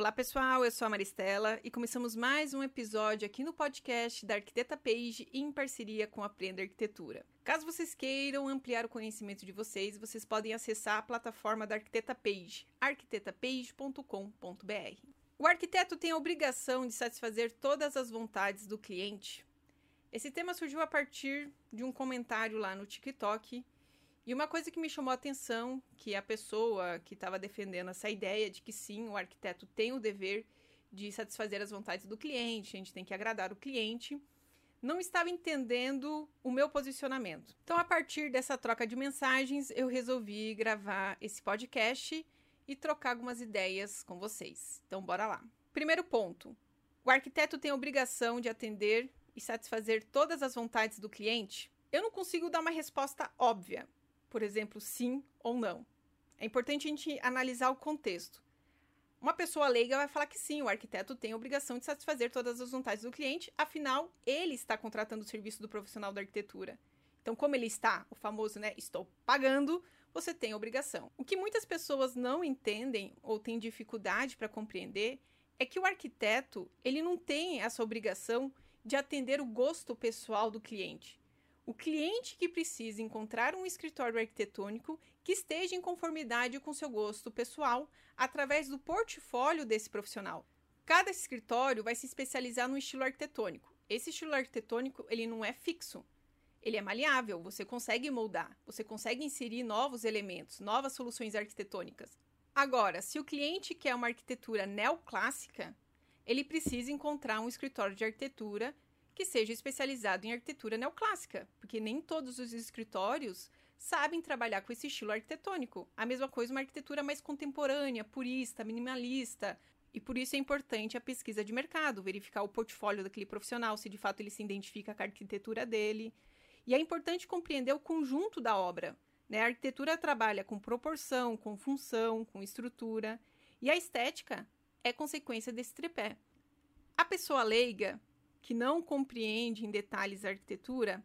Olá pessoal, eu sou a Maristela e começamos mais um episódio aqui no podcast da Arquiteta Page em parceria com Aprenda Arquitetura. Caso vocês queiram ampliar o conhecimento de vocês, vocês podem acessar a plataforma da Arquiteta Page, arquitetapage.com.br. O arquiteto tem a obrigação de satisfazer todas as vontades do cliente. Esse tema surgiu a partir de um comentário lá no TikTok e uma coisa que me chamou a atenção, que a pessoa que estava defendendo essa ideia de que sim, o arquiteto tem o dever de satisfazer as vontades do cliente, a gente tem que agradar o cliente, não estava entendendo o meu posicionamento. Então, a partir dessa troca de mensagens, eu resolvi gravar esse podcast e trocar algumas ideias com vocês. Então, bora lá. Primeiro ponto: o arquiteto tem a obrigação de atender e satisfazer todas as vontades do cliente? Eu não consigo dar uma resposta óbvia, por exemplo, sim ou não. É importante a gente analisar o contexto. Uma pessoa leiga vai falar que sim, o arquiteto tem a obrigação de satisfazer todas as vontades do cliente, afinal, ele está contratando o serviço do profissional da arquitetura. Então, como ele está, o famoso, né, estou pagando, você tem a obrigação. O que muitas pessoas não entendem ou têm dificuldade para compreender é que o arquiteto, ele não tem essa obrigação de atender o gosto pessoal do cliente. O cliente que precisa encontrar um escritório arquitetônico que esteja em conformidade com seu gosto pessoal através do portfólio desse profissional. Cada escritório vai se especializar no estilo arquitetônico. Esse estilo arquitetônico ele não é fixo, ele é maleável, você consegue moldar, você consegue inserir novos elementos, novas soluções arquitetônicas. Agora, se o cliente quer uma arquitetura neoclássica, ele precisa encontrar um escritório de arquitetura que seja especializado em arquitetura neoclássica, porque nem todos os escritórios sabem trabalhar com esse estilo arquitetônico. A mesma coisa uma arquitetura mais contemporânea, purista, minimalista. E por isso é importante a pesquisa de mercado, verificar o portfólio daquele profissional, se de fato ele se identifica com a arquitetura dele. E é importante compreender o conjunto da obra. Né? A arquitetura trabalha com proporção, com função, com estrutura. E a estética é consequência desse tripé. A pessoa leiga que não compreende em detalhes a arquitetura,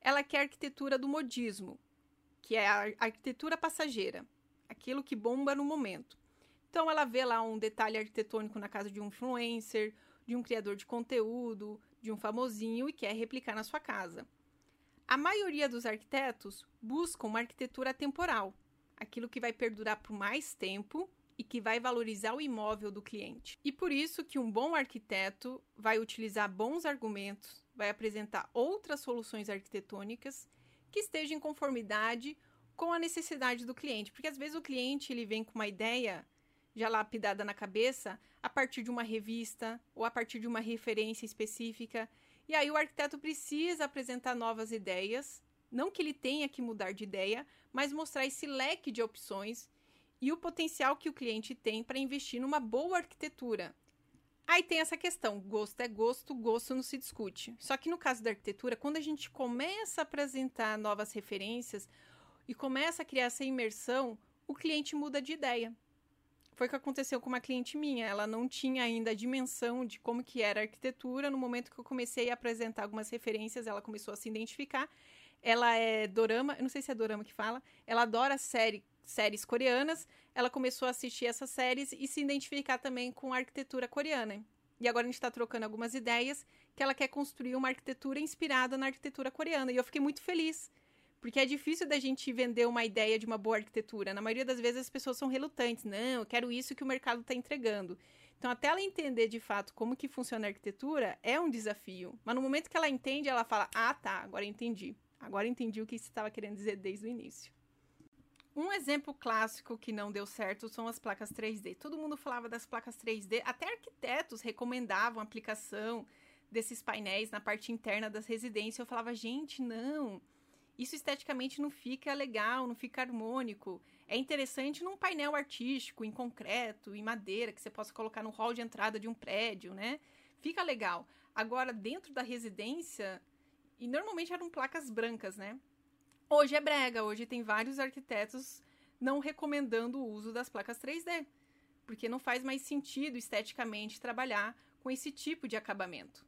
ela quer a arquitetura do modismo, que é a arquitetura passageira, aquilo que bomba no momento. Então ela vê lá um detalhe arquitetônico na casa de um influencer, de um criador de conteúdo, de um famosinho e quer replicar na sua casa. A maioria dos arquitetos buscam uma arquitetura temporal, aquilo que vai perdurar por mais tempo e que vai valorizar o imóvel do cliente. E por isso que um bom arquiteto vai utilizar bons argumentos, vai apresentar outras soluções arquitetônicas que estejam em conformidade com a necessidade do cliente, porque às vezes o cliente ele vem com uma ideia já lapidada na cabeça a partir de uma revista ou a partir de uma referência específica, e aí o arquiteto precisa apresentar novas ideias, não que ele tenha que mudar de ideia, mas mostrar esse leque de opções e o potencial que o cliente tem para investir numa boa arquitetura. Aí tem essa questão: gosto é gosto, gosto não se discute. Só que no caso da arquitetura, quando a gente começa a apresentar novas referências e começa a criar essa imersão, o cliente muda de ideia. Foi o que aconteceu com uma cliente minha. Ela não tinha ainda a dimensão de como que era a arquitetura. No momento que eu comecei a apresentar algumas referências, ela começou a se identificar. Ela é dorama, eu não sei se é dorama que fala. Ela adora série séries coreanas, ela começou a assistir essas séries e se identificar também com a arquitetura coreana. E agora a gente está trocando algumas ideias que ela quer construir uma arquitetura inspirada na arquitetura coreana. E eu fiquei muito feliz, porque é difícil da gente vender uma ideia de uma boa arquitetura. Na maioria das vezes as pessoas são relutantes. Não, eu quero isso que o mercado está entregando. Então, até ela entender de fato como que funciona a arquitetura, é um desafio. Mas no momento que ela entende, ela fala, ah, tá, agora entendi. Agora entendi o que você estava querendo dizer desde o início. Um exemplo clássico que não deu certo são as placas 3D. Todo mundo falava das placas 3D, até arquitetos recomendavam a aplicação desses painéis na parte interna das residências. Eu falava, gente, não. Isso esteticamente não fica legal, não fica harmônico. É interessante num painel artístico, em concreto, em madeira, que você possa colocar no hall de entrada de um prédio, né? Fica legal. Agora, dentro da residência, e normalmente eram placas brancas, né? Hoje é brega, hoje tem vários arquitetos não recomendando o uso das placas 3D, porque não faz mais sentido esteticamente trabalhar com esse tipo de acabamento.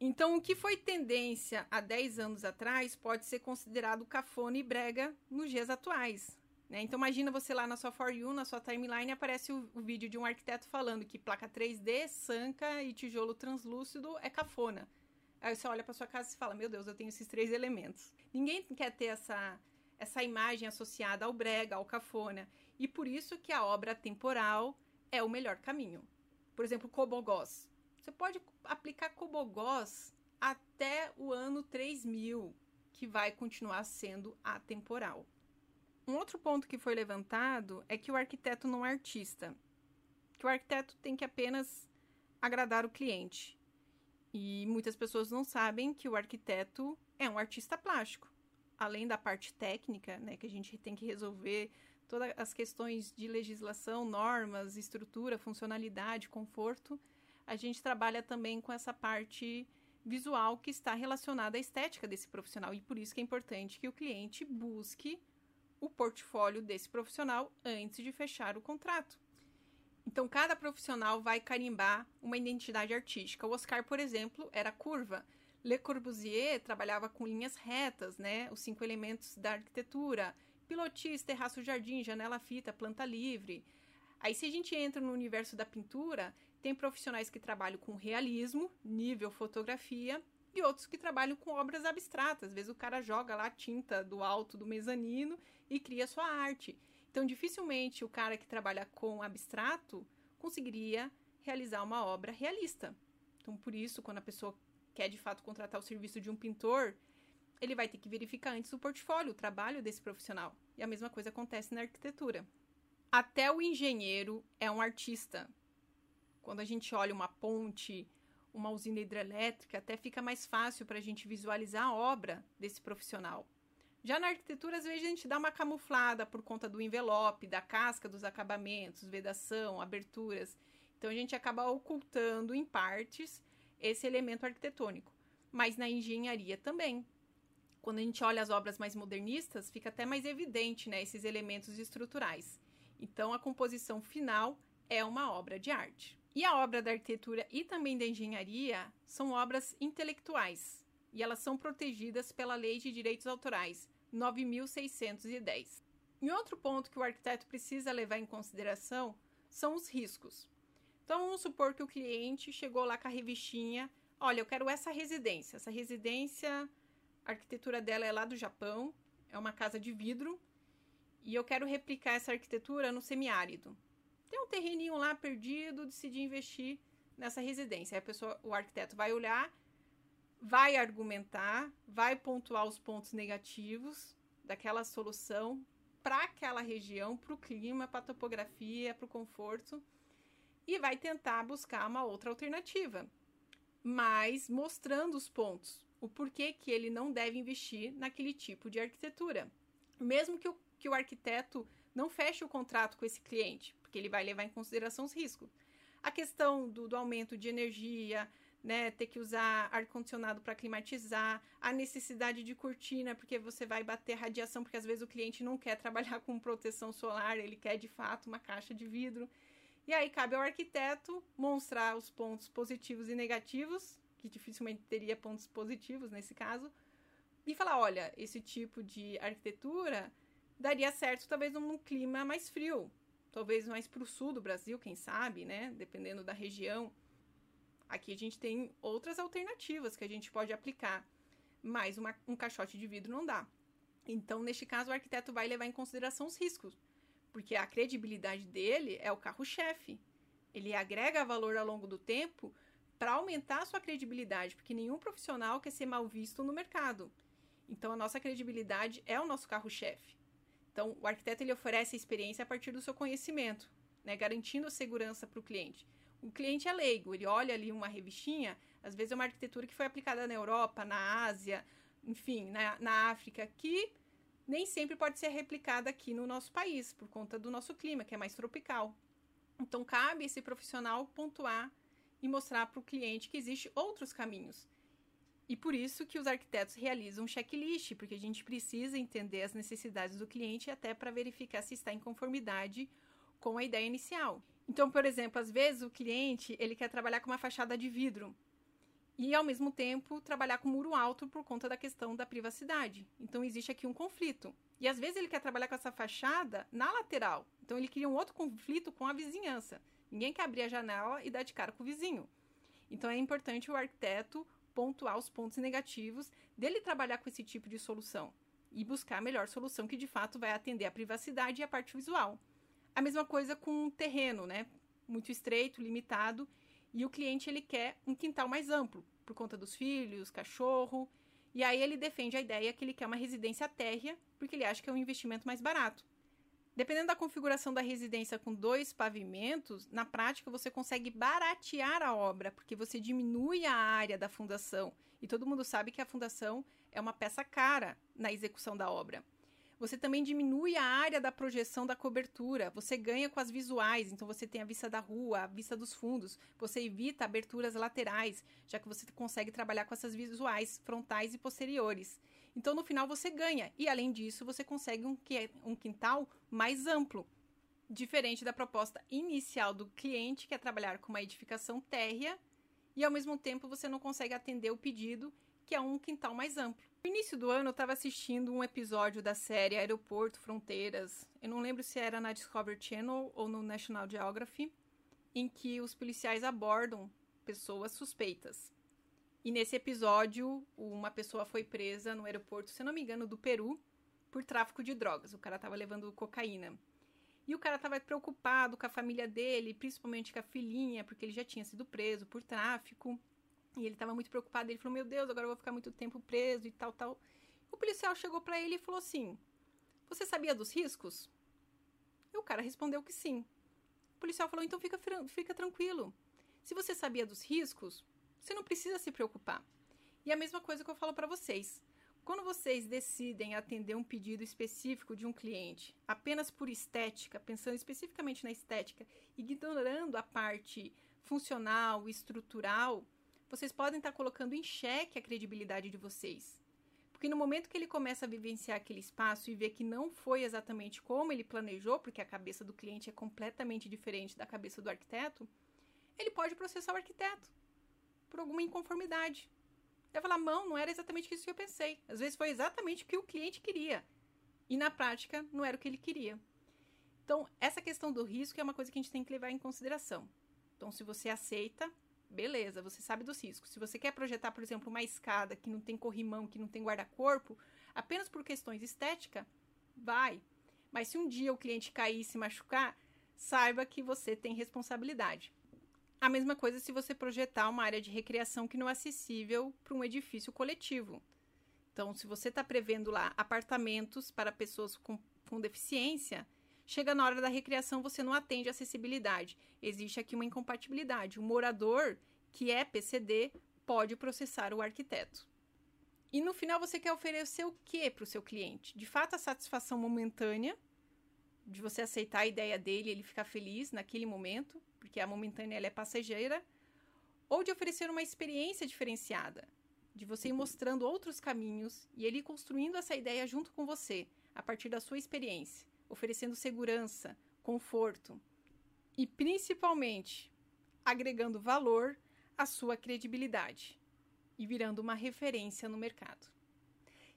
Então, o que foi tendência há 10 anos atrás pode ser considerado cafona e brega nos dias atuais. Né? Então imagina você lá na sua For You, na sua timeline, aparece o, o vídeo de um arquiteto falando que placa 3D, sanca e tijolo translúcido é cafona. Aí você olha para sua casa e fala: Meu Deus, eu tenho esses três elementos. Ninguém quer ter essa, essa imagem associada ao brega, ao cafona. E por isso que a obra temporal é o melhor caminho. Por exemplo, Cobogós. Você pode aplicar Cobogós até o ano 3000, que vai continuar sendo atemporal. Um outro ponto que foi levantado é que o arquiteto não é artista. Que o arquiteto tem que apenas agradar o cliente. E muitas pessoas não sabem que o arquiteto é um artista plástico. Além da parte técnica, né, que a gente tem que resolver todas as questões de legislação, normas, estrutura, funcionalidade, conforto, a gente trabalha também com essa parte visual que está relacionada à estética desse profissional. E por isso que é importante que o cliente busque o portfólio desse profissional antes de fechar o contrato. Então, cada profissional vai carimbar uma identidade artística. O Oscar, por exemplo, era curva. Le Corbusier trabalhava com linhas retas, né? Os cinco elementos da arquitetura. Pilotis, terraço, jardim, janela, fita, planta livre. Aí, se a gente entra no universo da pintura, tem profissionais que trabalham com realismo, nível fotografia, e outros que trabalham com obras abstratas. Às vezes o cara joga lá tinta do alto do mezanino e cria sua arte. Então, dificilmente o cara que trabalha com abstrato conseguiria realizar uma obra realista. Então, por isso, quando a pessoa quer de fato contratar o serviço de um pintor, ele vai ter que verificar antes o portfólio, o trabalho desse profissional. E a mesma coisa acontece na arquitetura. Até o engenheiro é um artista. Quando a gente olha uma ponte, uma usina hidrelétrica, até fica mais fácil para a gente visualizar a obra desse profissional. Já na arquitetura, às vezes a gente dá uma camuflada por conta do envelope, da casca dos acabamentos, vedação, aberturas. Então a gente acaba ocultando em partes esse elemento arquitetônico. Mas na engenharia também. Quando a gente olha as obras mais modernistas, fica até mais evidente né, esses elementos estruturais. Então a composição final é uma obra de arte. E a obra da arquitetura e também da engenharia são obras intelectuais e elas são protegidas pela Lei de Direitos Autorais, 9.610. E outro ponto que o arquiteto precisa levar em consideração são os riscos. Então, vamos supor que o cliente chegou lá com a revistinha: olha, eu quero essa residência. Essa residência, a arquitetura dela é lá do Japão, é uma casa de vidro, e eu quero replicar essa arquitetura no semiárido. Tem um terreninho lá perdido, decidi investir nessa residência. Aí a pessoa, o arquiteto vai olhar vai argumentar, vai pontuar os pontos negativos daquela solução para aquela região, para o clima, para a topografia, para o conforto e vai tentar buscar uma outra alternativa, mas mostrando os pontos, o porquê que ele não deve investir naquele tipo de arquitetura, mesmo que o, que o arquiteto não feche o contrato com esse cliente, porque ele vai levar em consideração os riscos. A questão do, do aumento de energia, né, ter que usar ar-condicionado para climatizar, a necessidade de cortina, porque você vai bater radiação, porque às vezes o cliente não quer trabalhar com proteção solar, ele quer de fato uma caixa de vidro. E aí cabe ao arquiteto mostrar os pontos positivos e negativos, que dificilmente teria pontos positivos nesse caso, e falar: olha, esse tipo de arquitetura daria certo talvez num clima mais frio, talvez mais para o sul do Brasil, quem sabe, né? Dependendo da região. Aqui a gente tem outras alternativas que a gente pode aplicar, mas uma, um caixote de vidro não dá. Então, neste caso, o arquiteto vai levar em consideração os riscos, porque a credibilidade dele é o carro-chefe. Ele agrega valor ao longo do tempo para aumentar a sua credibilidade, porque nenhum profissional quer ser mal visto no mercado. Então, a nossa credibilidade é o nosso carro-chefe. Então, o arquiteto ele oferece a experiência a partir do seu conhecimento, né, garantindo a segurança para o cliente o cliente é leigo, ele olha ali uma revistinha, às vezes é uma arquitetura que foi aplicada na Europa, na Ásia, enfim, na, na África, que nem sempre pode ser replicada aqui no nosso país, por conta do nosso clima, que é mais tropical. Então, cabe esse profissional pontuar e mostrar para o cliente que existem outros caminhos. E por isso que os arquitetos realizam um checklist, porque a gente precisa entender as necessidades do cliente até para verificar se está em conformidade com a ideia inicial. Então, por exemplo, às vezes o cliente ele quer trabalhar com uma fachada de vidro e ao mesmo tempo trabalhar com muro alto por conta da questão da privacidade. Então existe aqui um conflito. E às vezes ele quer trabalhar com essa fachada na lateral. Então ele cria um outro conflito com a vizinhança. Ninguém quer abrir a janela e dar de cara com o vizinho. Então é importante o arquiteto pontuar os pontos negativos dele trabalhar com esse tipo de solução e buscar a melhor solução que de fato vai atender a privacidade e a parte visual. A mesma coisa com um terreno, né? Muito estreito, limitado, e o cliente ele quer um quintal mais amplo, por conta dos filhos, cachorro, e aí ele defende a ideia que ele quer uma residência térrea, porque ele acha que é um investimento mais barato. Dependendo da configuração da residência com dois pavimentos, na prática você consegue baratear a obra, porque você diminui a área da fundação. E todo mundo sabe que a fundação é uma peça cara na execução da obra. Você também diminui a área da projeção da cobertura, você ganha com as visuais, então você tem a vista da rua, a vista dos fundos, você evita aberturas laterais, já que você consegue trabalhar com essas visuais frontais e posteriores. Então, no final, você ganha. E, além disso, você consegue um, um quintal mais amplo. Diferente da proposta inicial do cliente, que é trabalhar com uma edificação térrea, e ao mesmo tempo você não consegue atender o pedido, que é um quintal mais amplo. No início do ano, eu estava assistindo um episódio da série Aeroporto Fronteiras. Eu não lembro se era na Discovery Channel ou no National Geography, em que os policiais abordam pessoas suspeitas. E nesse episódio, uma pessoa foi presa no aeroporto, se não me engano, do Peru, por tráfico de drogas. O cara estava levando cocaína. E o cara estava preocupado com a família dele, principalmente com a filhinha, porque ele já tinha sido preso por tráfico. E ele estava muito preocupado. Ele falou: Meu Deus, agora eu vou ficar muito tempo preso e tal, tal. O policial chegou para ele e falou assim: Você sabia dos riscos? E o cara respondeu que sim. O policial falou: Então fica, fica tranquilo. Se você sabia dos riscos, você não precisa se preocupar. E a mesma coisa que eu falo para vocês. Quando vocês decidem atender um pedido específico de um cliente apenas por estética, pensando especificamente na estética, ignorando a parte funcional, estrutural, vocês podem estar colocando em xeque a credibilidade de vocês. Porque no momento que ele começa a vivenciar aquele espaço e ver que não foi exatamente como ele planejou, porque a cabeça do cliente é completamente diferente da cabeça do arquiteto, ele pode processar o arquiteto por alguma inconformidade. Vai falar, não, não era exatamente isso que eu pensei. Às vezes foi exatamente o que o cliente queria. E na prática, não era o que ele queria. Então, essa questão do risco é uma coisa que a gente tem que levar em consideração. Então, se você aceita, beleza, você sabe dos riscos. Se você quer projetar, por exemplo, uma escada que não tem corrimão, que não tem guarda-corpo, apenas por questões estéticas, vai. Mas se um dia o cliente cair e se machucar, saiba que você tem responsabilidade. A mesma coisa se você projetar uma área de recreação que não é acessível para um edifício coletivo. Então, se você está prevendo lá apartamentos para pessoas com, com deficiência, chega na hora da recreação você não atende a acessibilidade. Existe aqui uma incompatibilidade. O morador, que é PCD, pode processar o arquiteto. E no final você quer oferecer o que para o seu cliente? De fato, a satisfação momentânea, de você aceitar a ideia dele, ele ficar feliz naquele momento, porque a momentânea ela é passageira, ou de oferecer uma experiência diferenciada, de você ir mostrando outros caminhos e ele construindo essa ideia junto com você, a partir da sua experiência, oferecendo segurança, conforto e principalmente agregando valor à sua credibilidade e virando uma referência no mercado.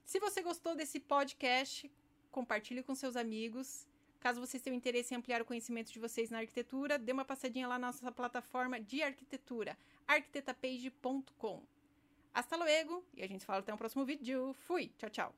Se você gostou desse podcast, compartilhe com seus amigos Caso vocês tenham interesse em ampliar o conhecimento de vocês na arquitetura, dê uma passadinha lá na nossa plataforma de arquitetura, arquitetapage.com. Hasta luego e a gente fala até o próximo vídeo. Fui! Tchau, tchau!